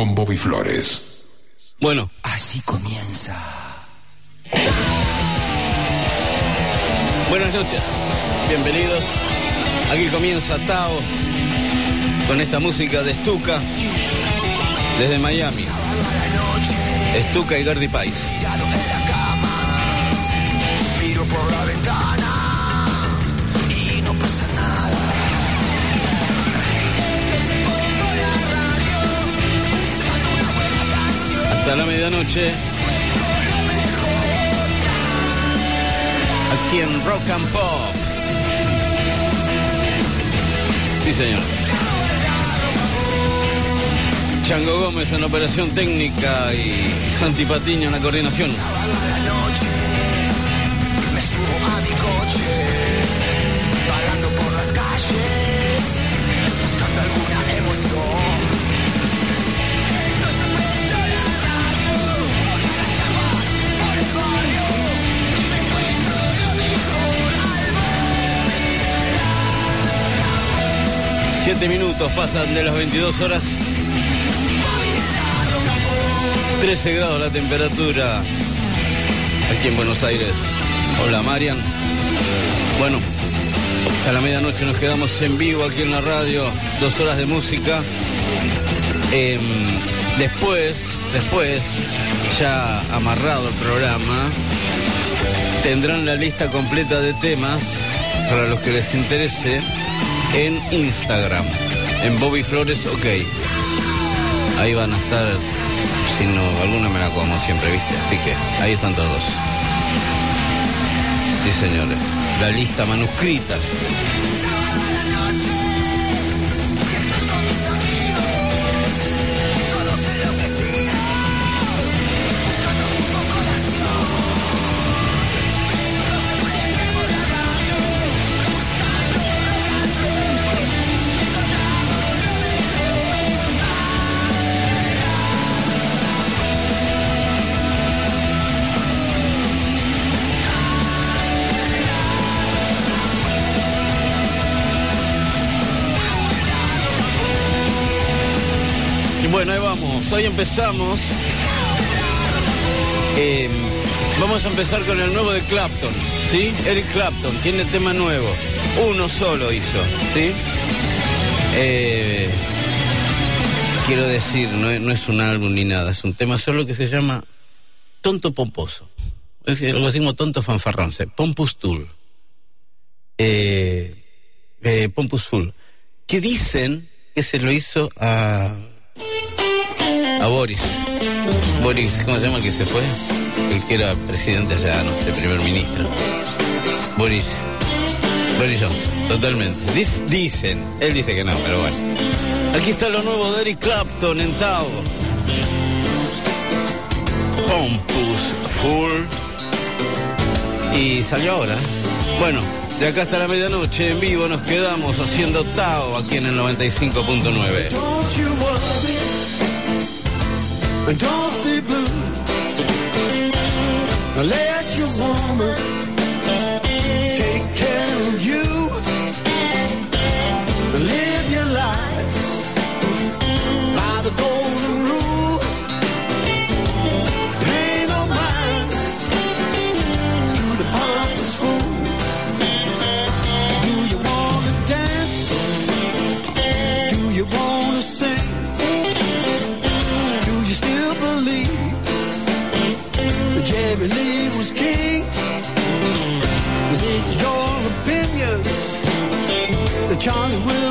con Bobby Flores. Bueno, así comienza. Buenas noches, bienvenidos. Aquí comienza Tao con esta música de Stuka desde Miami. Stuka y Gardy Pais. Miro por la ventana Hasta la medianoche. Aquí en Rock and Pop. Sí, señor. Chango Gómez en la operación técnica y Santi Patiño en la coordinación. 7 minutos pasan de las 22 horas. 13 grados la temperatura aquí en Buenos Aires. Hola Marian. Bueno, a la medianoche nos quedamos en vivo aquí en la radio. Dos horas de música. Em, después, después, ya amarrado el programa, tendrán la lista completa de temas para los que les interese en Instagram, en Bobby Flores OK. Ahí van a estar, si no, alguna me la como siempre, ¿viste? Así que ahí están todos. Sí, señores. La lista manuscrita. Hoy empezamos. Eh, vamos a empezar con el nuevo de Clapton, ¿sí? Eric Clapton tiene tema nuevo. Uno solo hizo, ¿sí? Eh, quiero decir, no es, un álbum ni nada, es un tema solo que se llama Tonto Pomposo. Es decir, lo decimos tonto fanfarrón, Pompous Tool. Eh, eh, Pompous Tool. Que dicen que se lo hizo a a Boris. Boris, ¿cómo se llama que se fue? El que era presidente allá, no sé, primer ministro. Boris. Boris Johnson, totalmente. Dicen, él dice que no, pero bueno. Aquí está lo nuevo de Eric Clapton en Tao. Pompous Full. Y salió ahora. Bueno, de acá hasta la medianoche en vivo nos quedamos haciendo Tao aquí en el 95.9. but don't be blue. Now let your woman Charlie will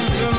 Angel.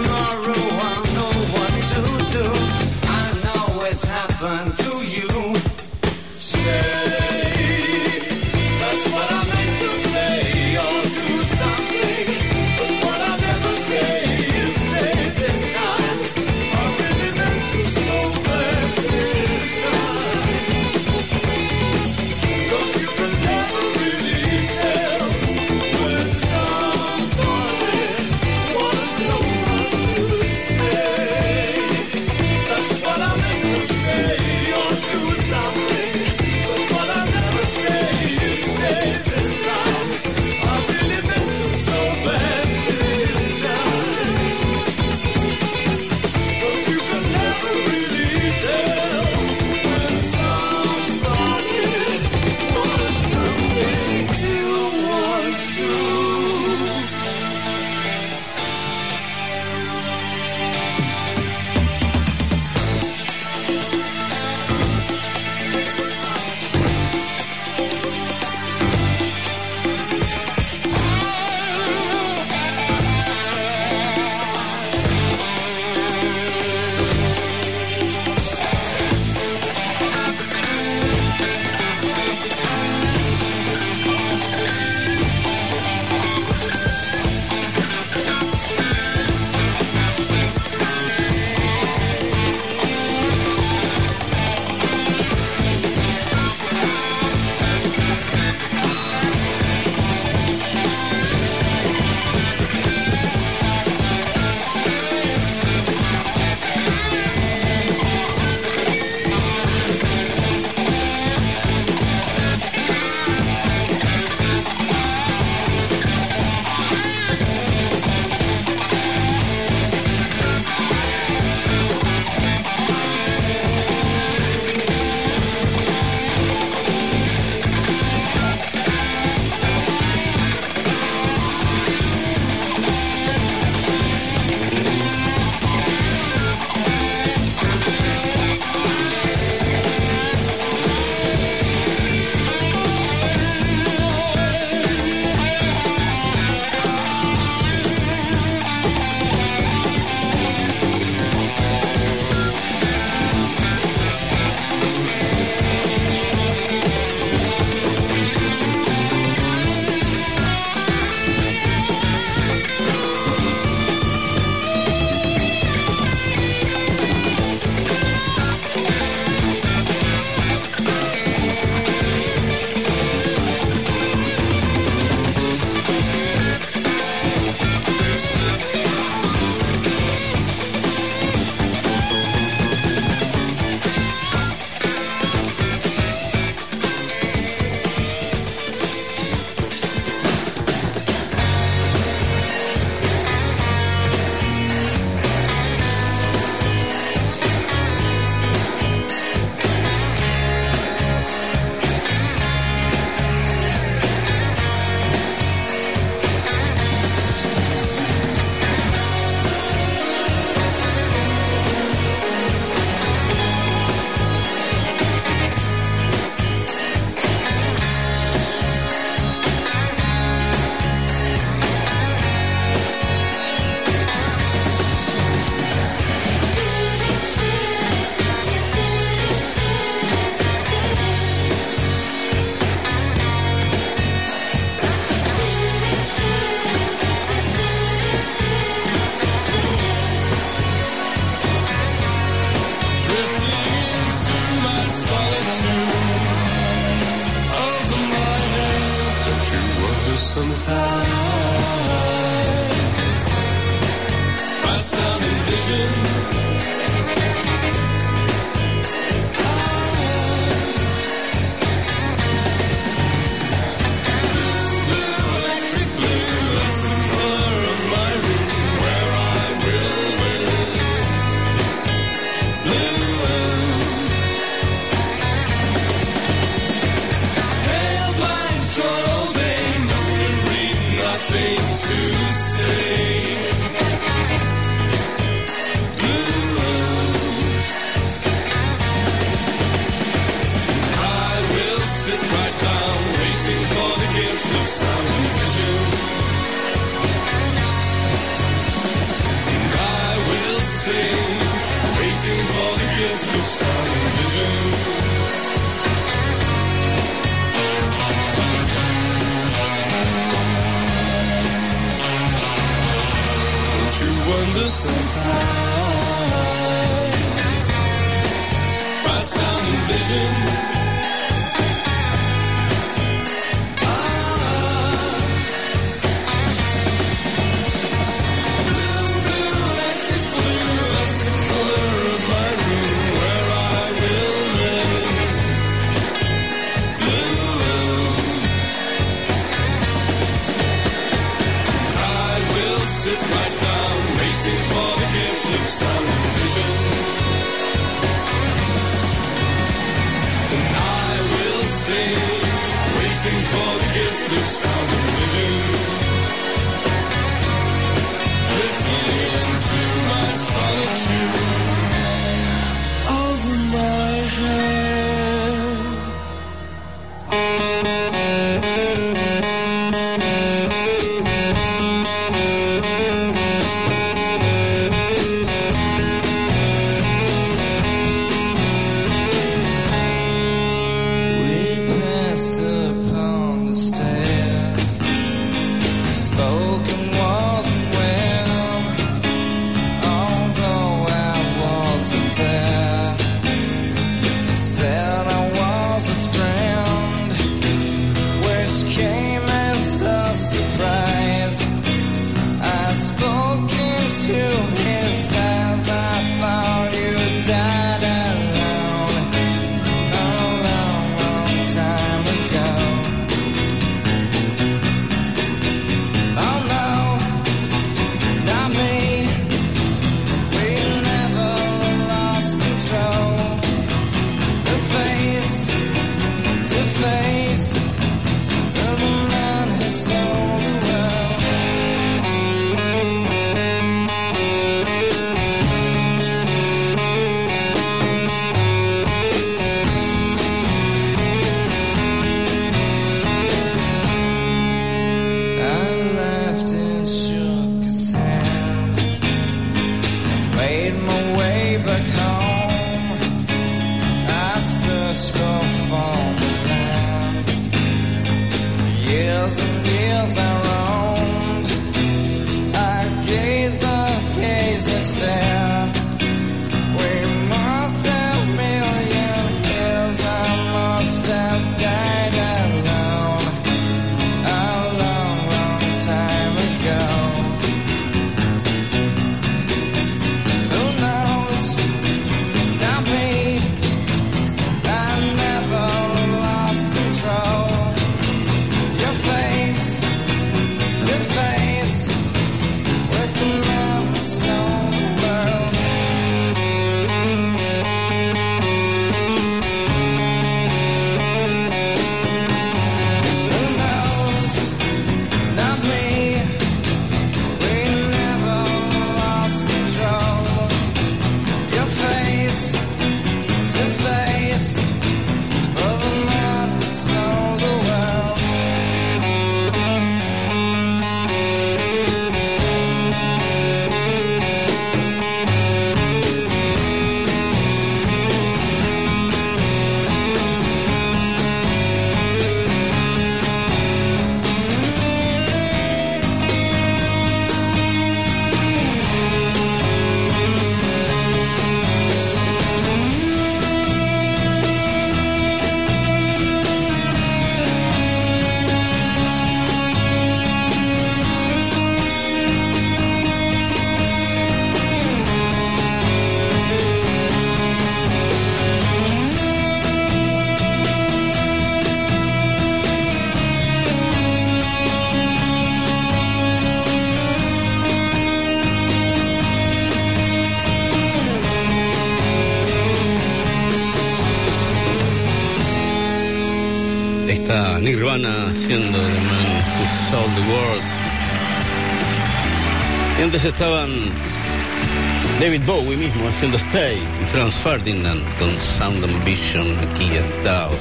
Hilda Stay y Franz Ferdinand con Sound and Vision aquí en Tao.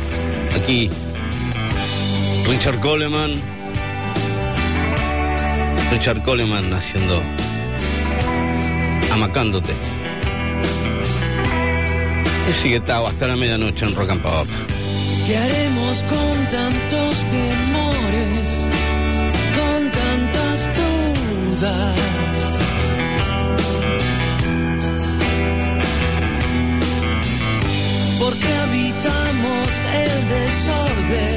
Aquí Richard Coleman. Richard Coleman haciendo. Amacándote. Y sigue Tao hasta la medianoche en Rock and Pop. ¿Qué haremos con tantos temores? Con tantas dudas. que habitamos el desorden.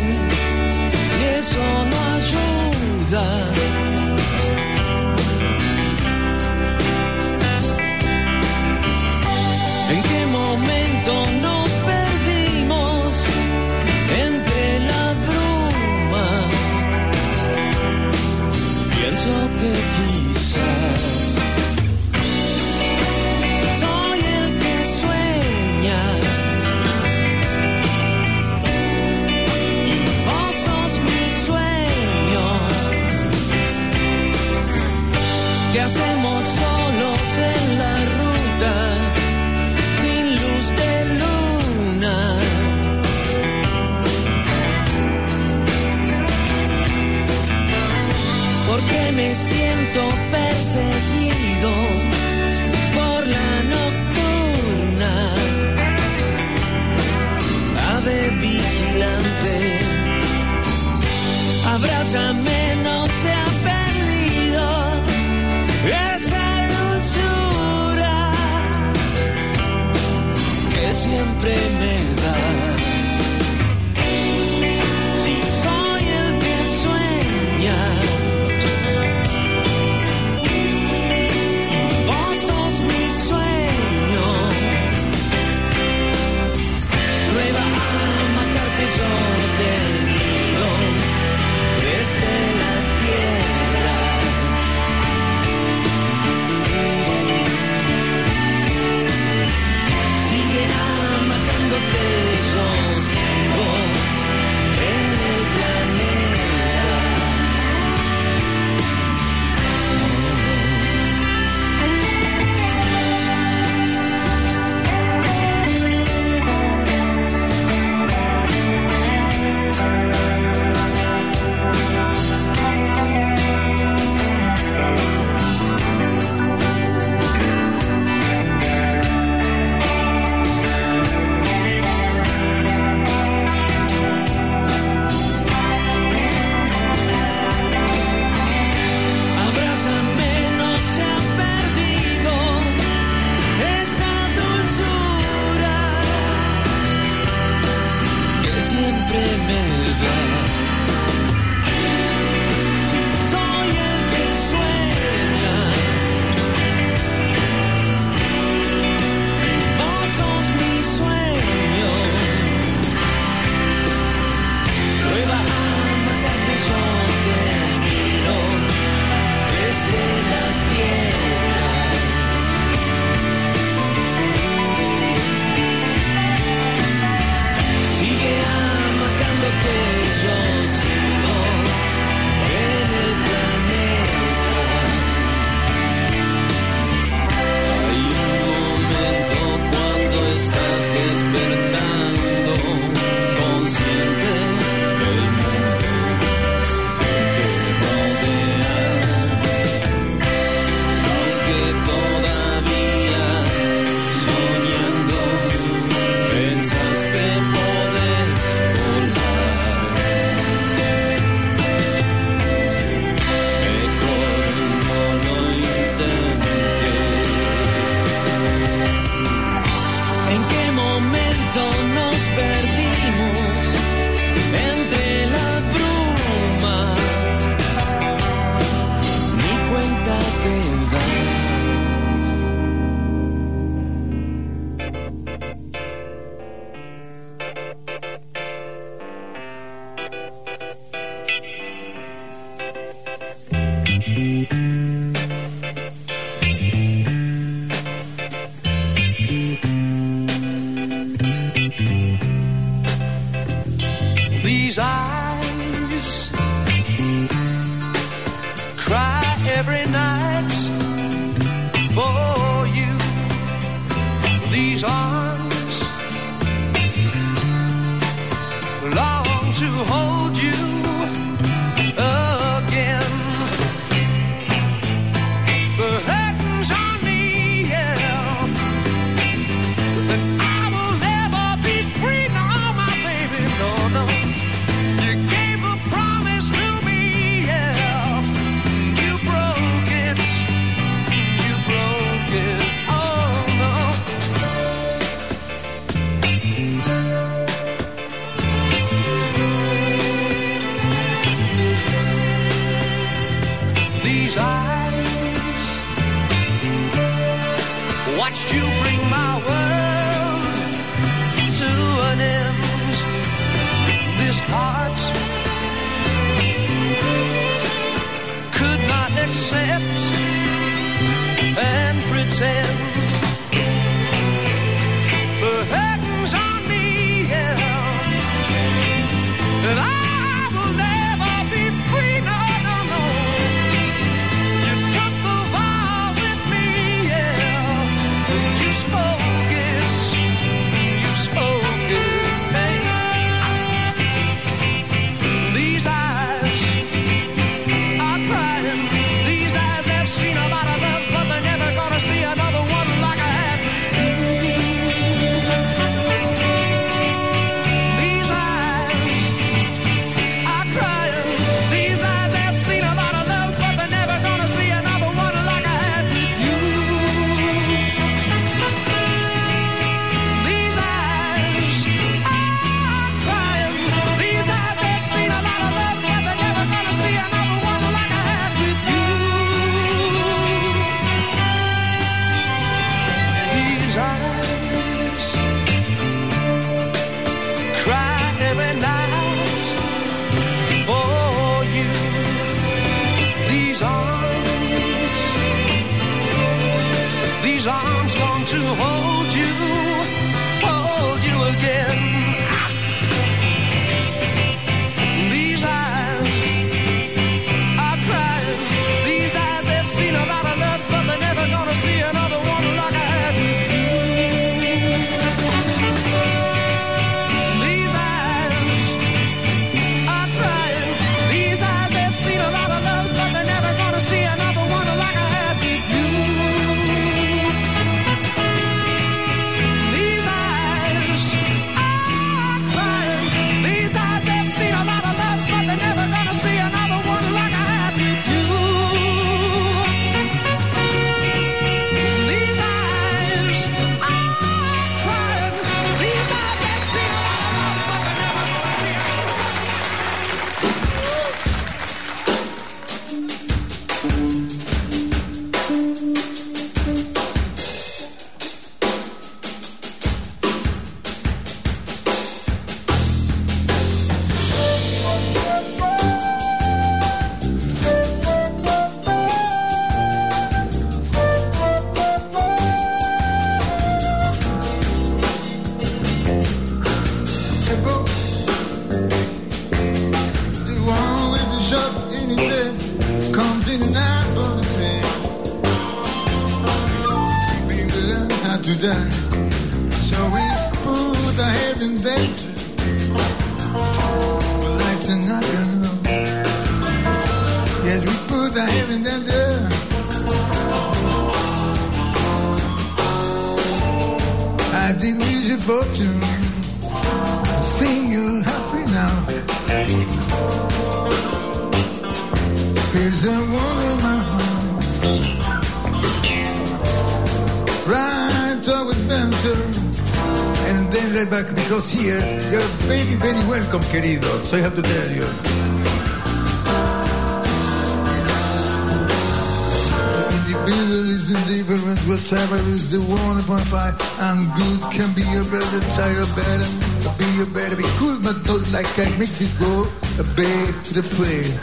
I can't make this world a better place.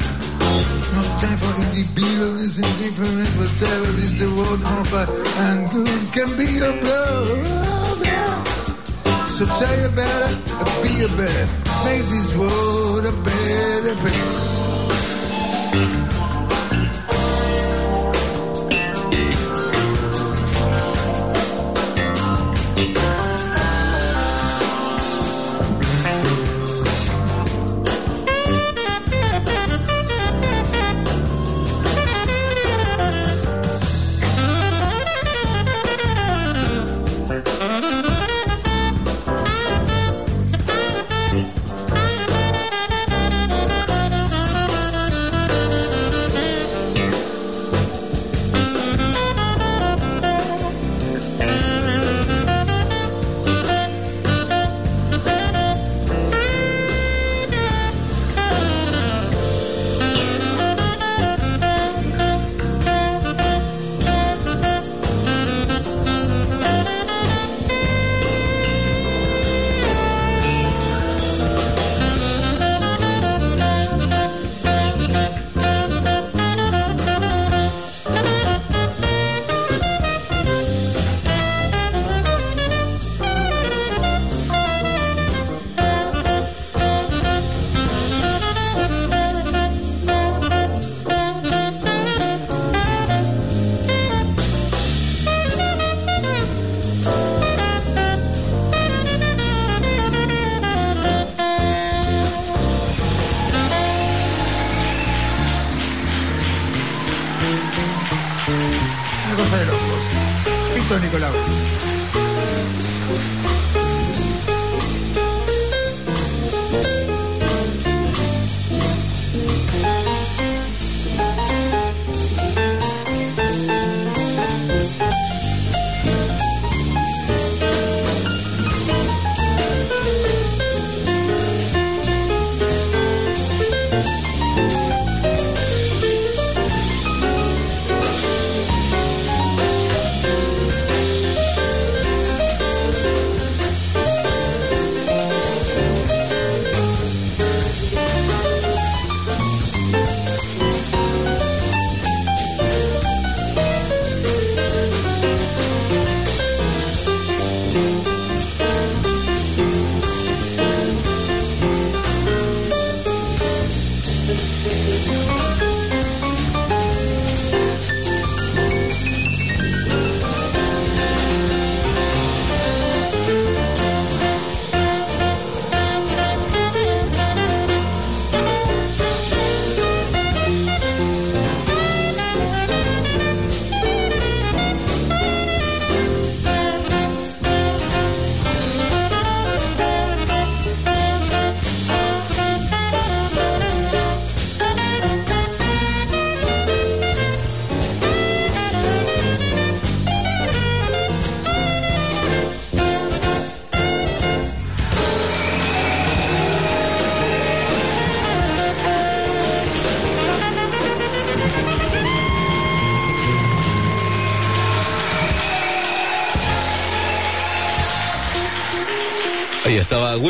No time for individualism, indifference, whatever is the world on. And good can be a brother. So tell you better, be a better, make this world a better place.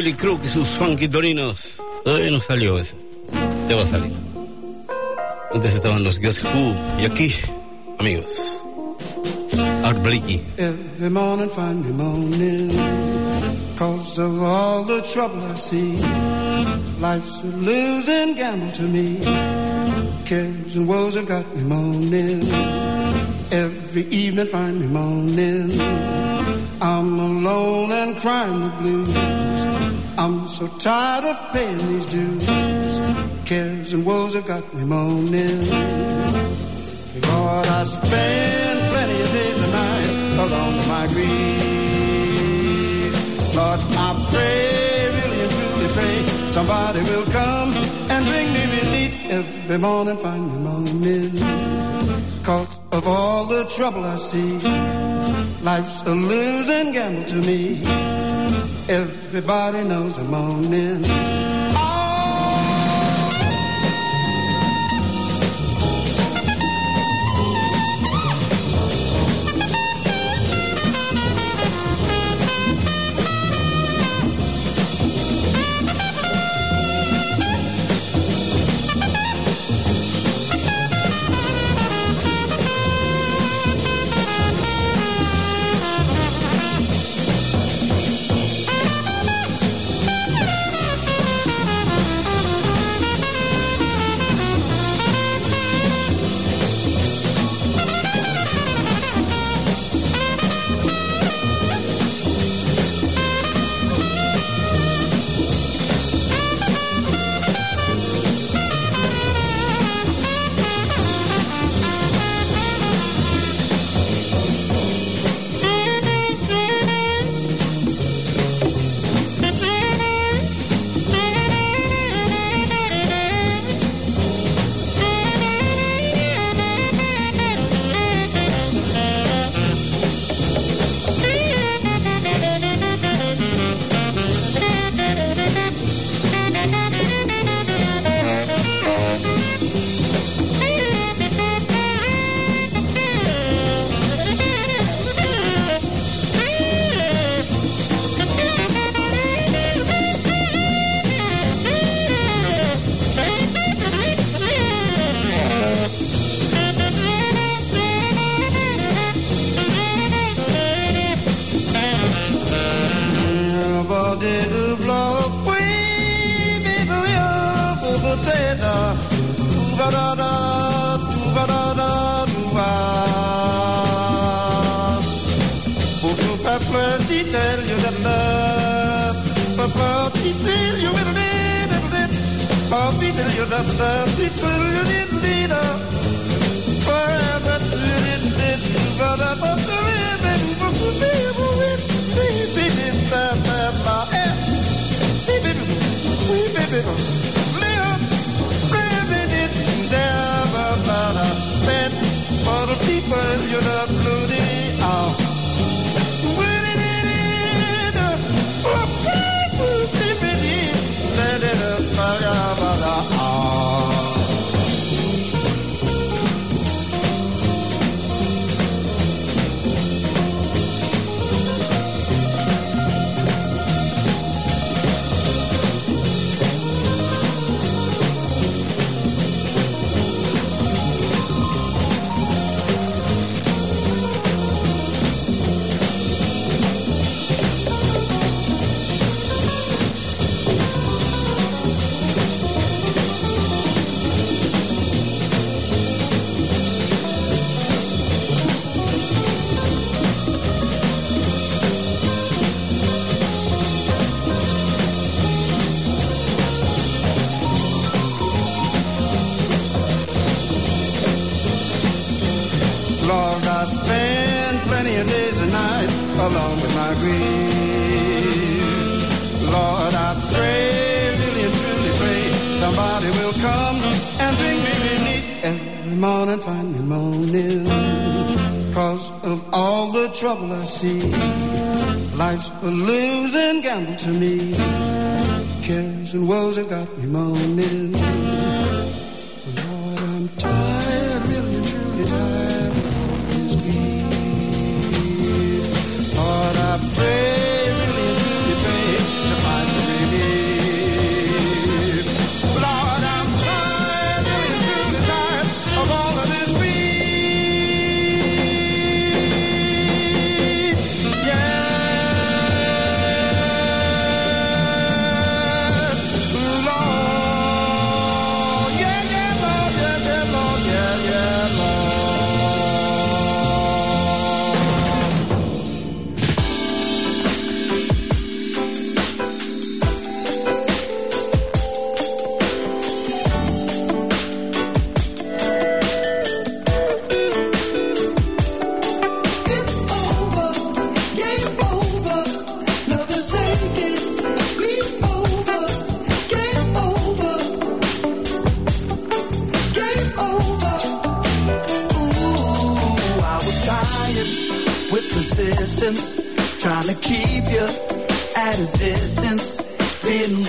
Willy Crook y sus funky torinos. Todavía no salió eso. Ya va a salir. Antes estaban los Guess Who. Y aquí, amigos. Art Blakey. Every morning find me moaning Cause of all the trouble I see Life's a losing gamble to me Cares and woes have got me moaning Every evening find me moaning I'm alone and crying the blues so tired of paying these dues Cares and woes have got me moaning Lord, I spend plenty of days and nights alone in my grief. Lord, I pray, really and truly pray, somebody will come and bring me relief every morning, find me moaning. Cause of all the trouble I see, life's a losing gamble to me. Everybody knows I'm moaning. my. Lord, I pray, really and truly pray, somebody will come and bring me relief every morning, find me moaning. Cause of all the trouble I see, life's a losing gamble to me. Cares and woes have got me moaning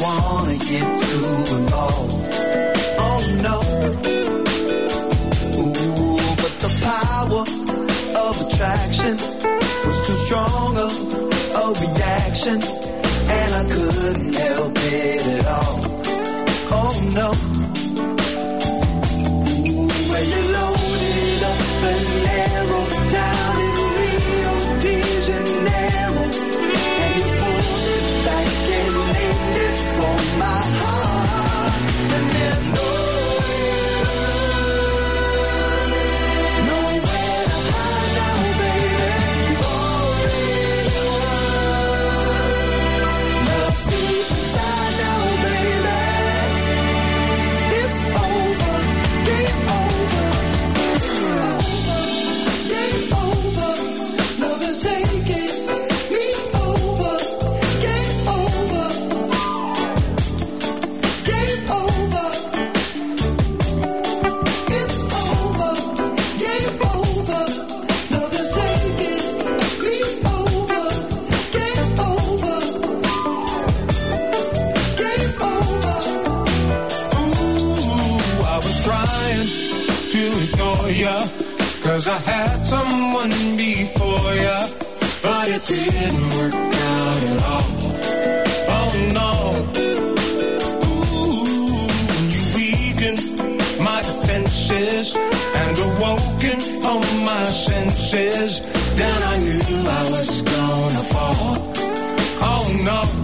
wanna get it didn't work out at all. Oh no. Ooh, you my defenses and awoken my senses, then I knew I was gonna fall. Oh no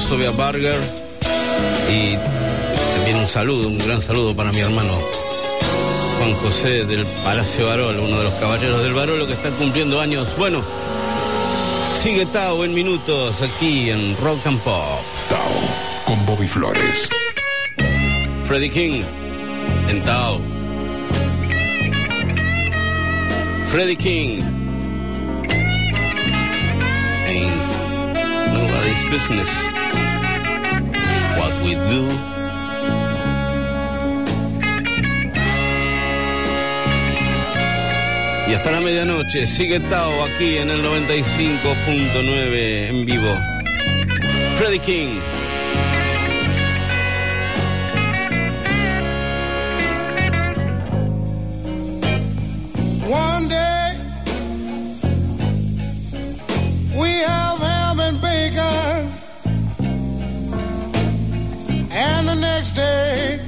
Varsovia Burger y también un saludo, un gran saludo para mi hermano Juan José del Palacio Barol, uno de los caballeros del Barolo que está cumpliendo años. Bueno, sigue Tao en minutos aquí en Rock and Pop. Tao con Bobby Flores. Freddie King en Tao. Freddie King. Ain't nobody's business we do. Y hasta la medianoche sigue Tao aquí en el 95.9 en vivo. Freddie King. One day we have ham and bacon, next day.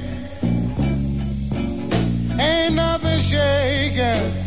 Ain't nothing shaking,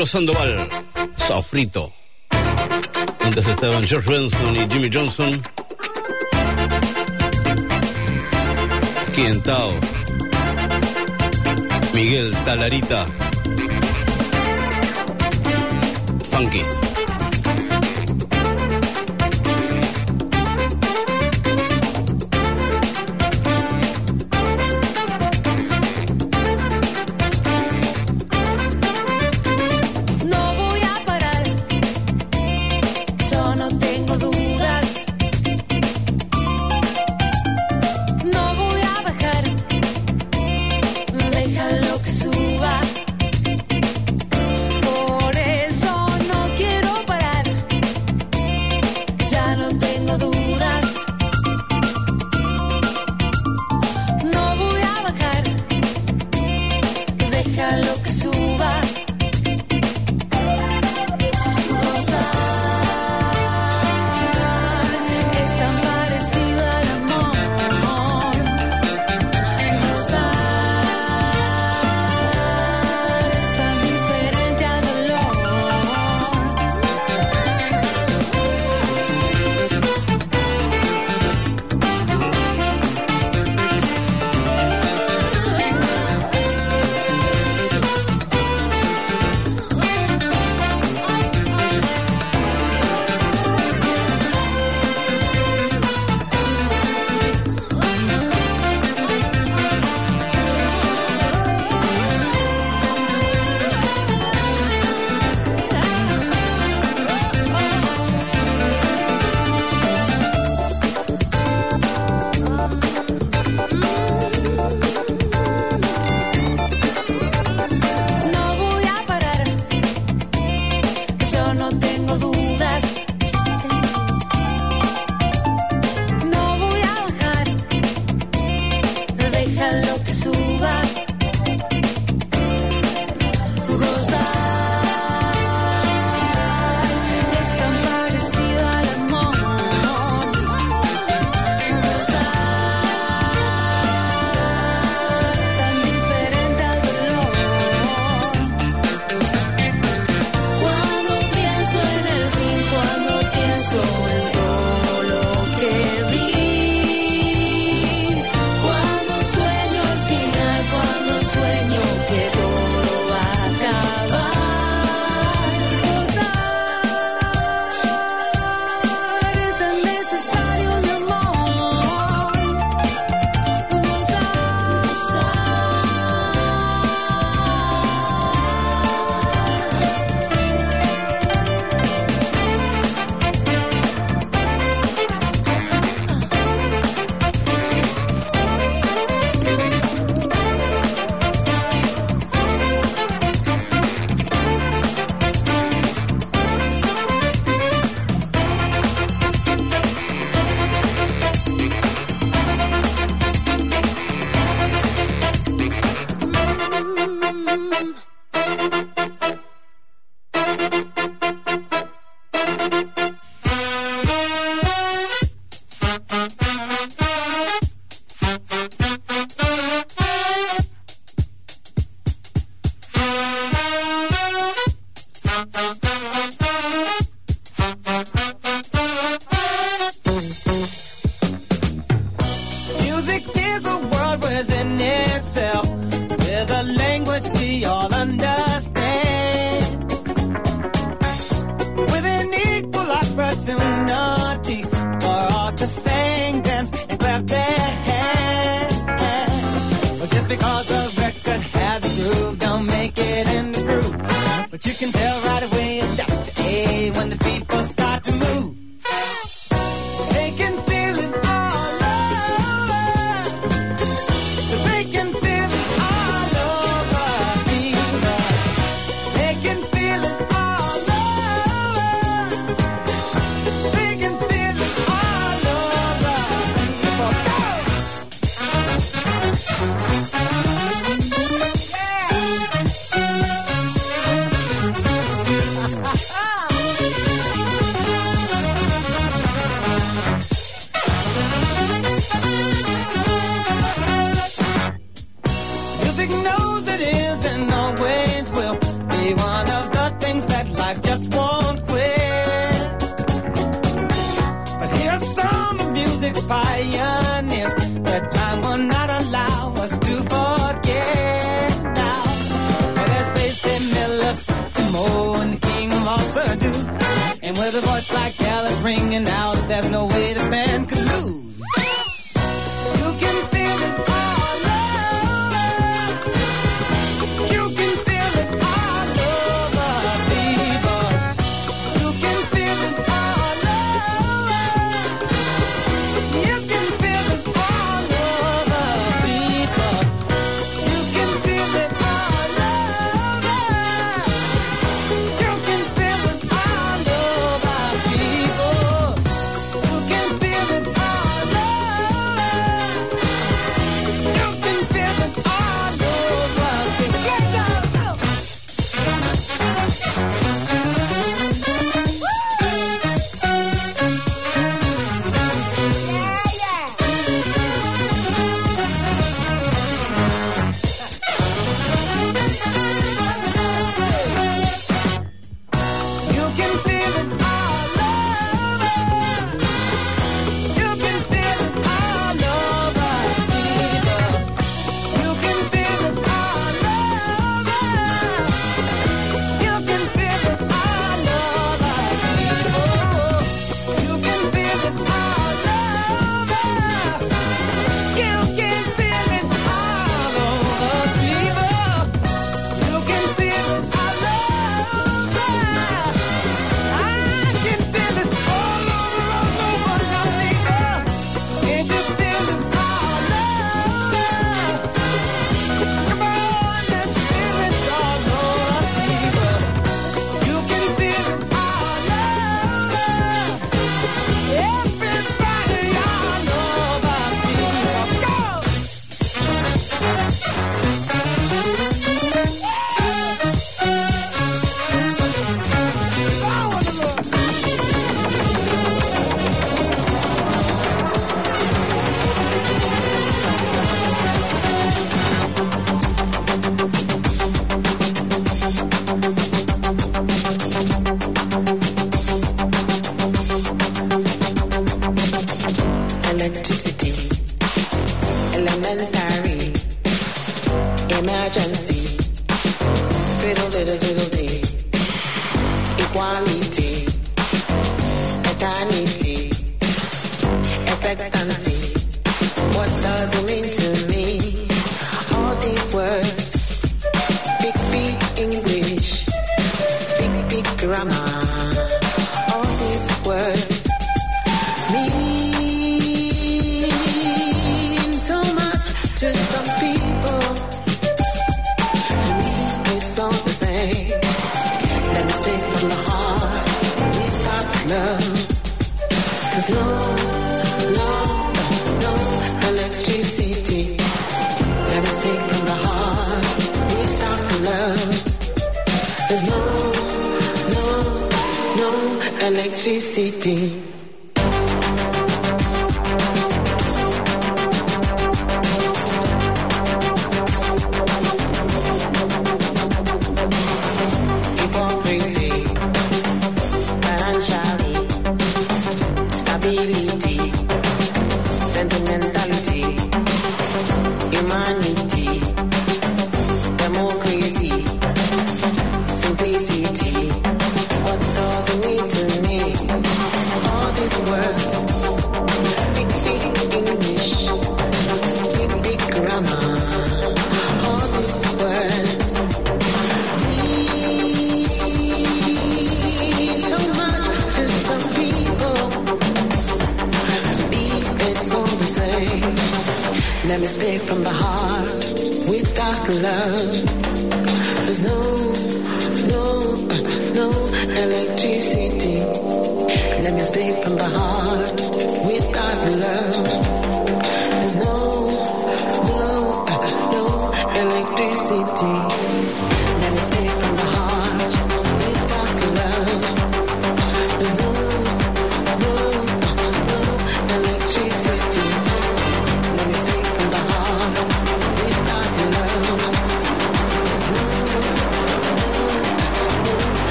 Arturo Sandoval, Sofrito. Antes estaban George Benson y Jimmy Johnson. Quintao. Miguel Talarita. Funky.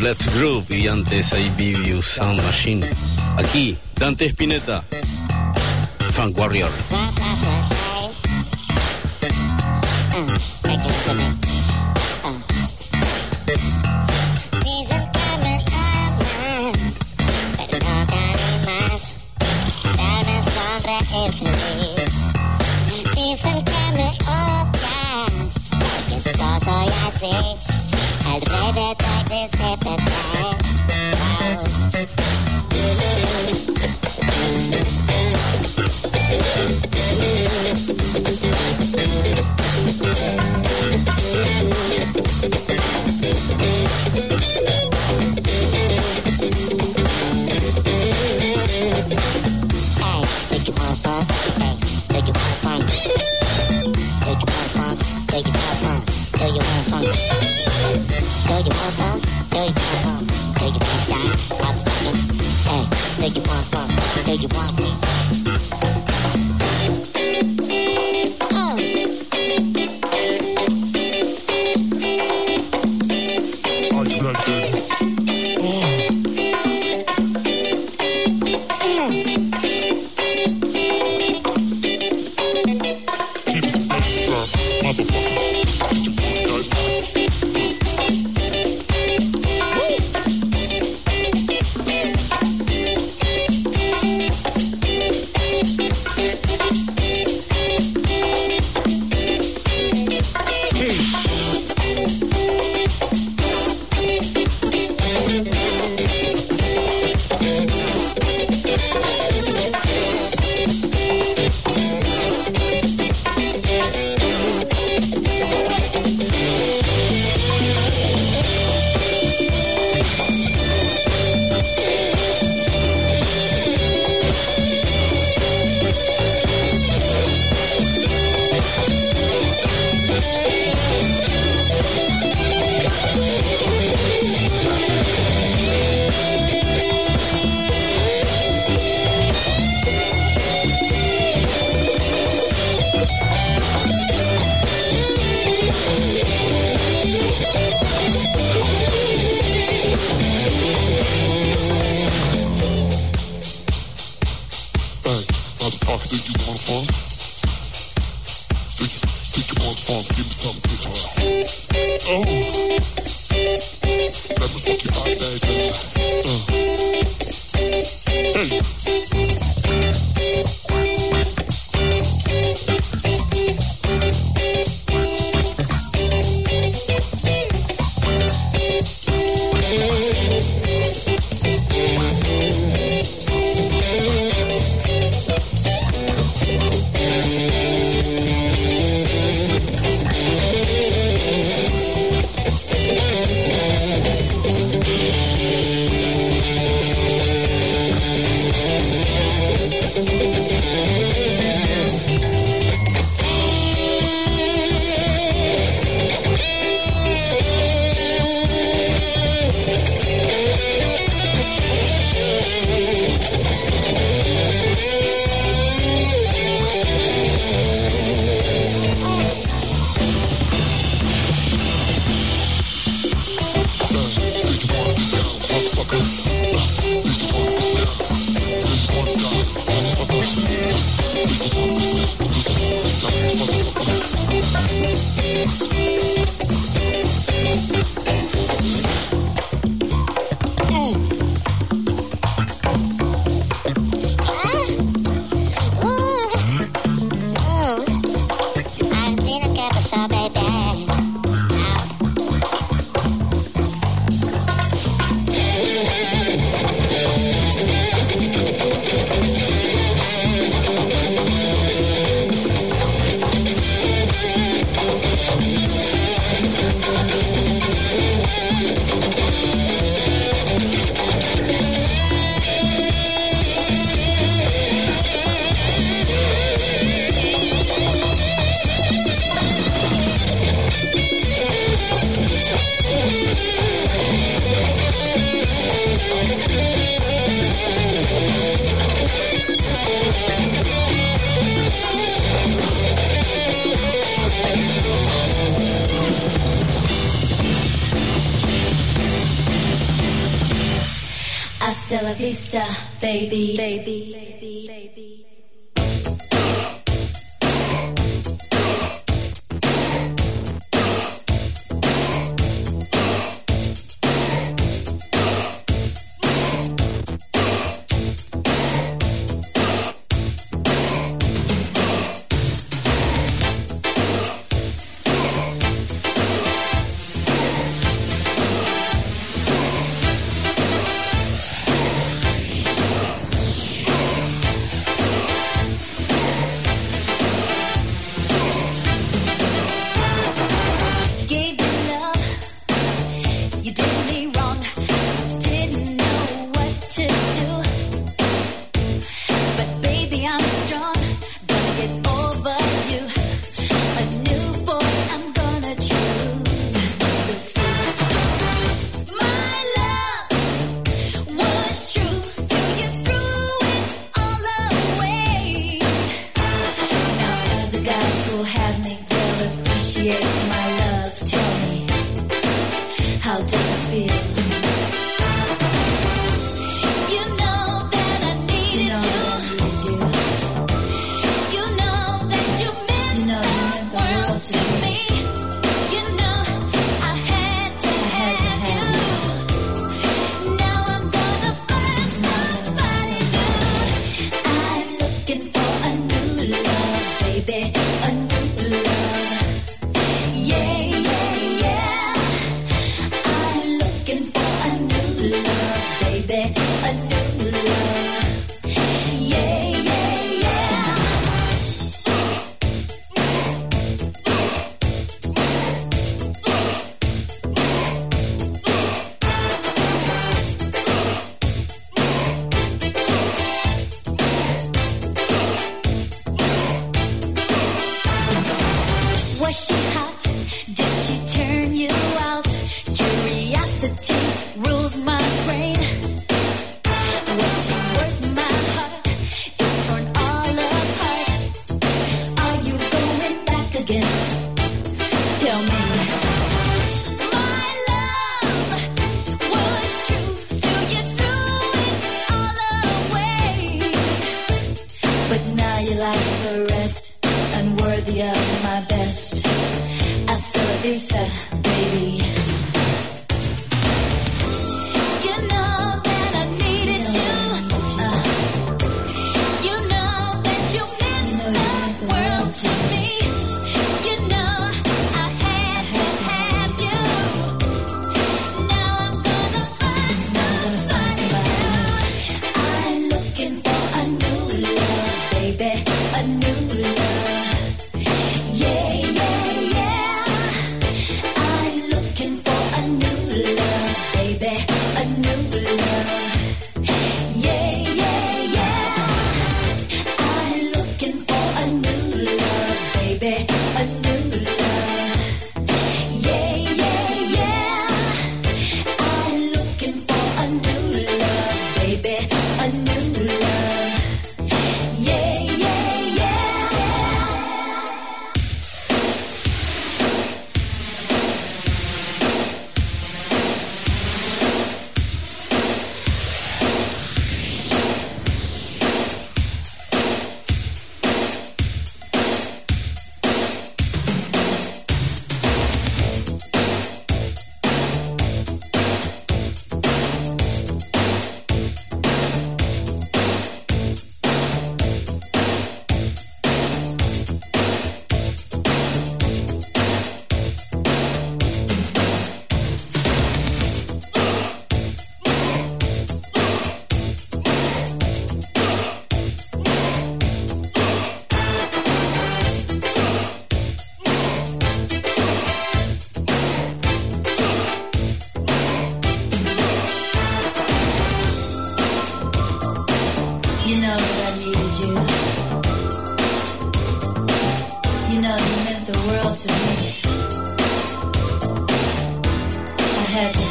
Let's Groove y antes I Be Sound Machine. Aquí, Dante Spinetta, Funk Warrior. Your eyes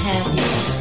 happy.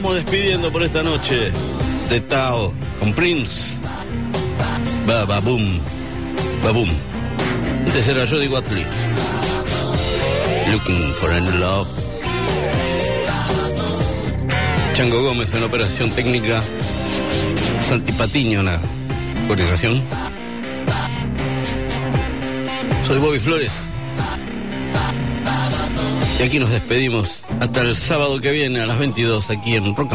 Vamos despidiendo por esta noche de Tao con Prince. Ba, ba, boom. Ba, boom. Antes Jody Watley. Looking for a new love. Chango Gómez en operación técnica. Santi Patiño en la coordinación. Soy Bobby Flores. Y aquí nos despedimos hasta el sábado que viene a las 22 aquí en Rock.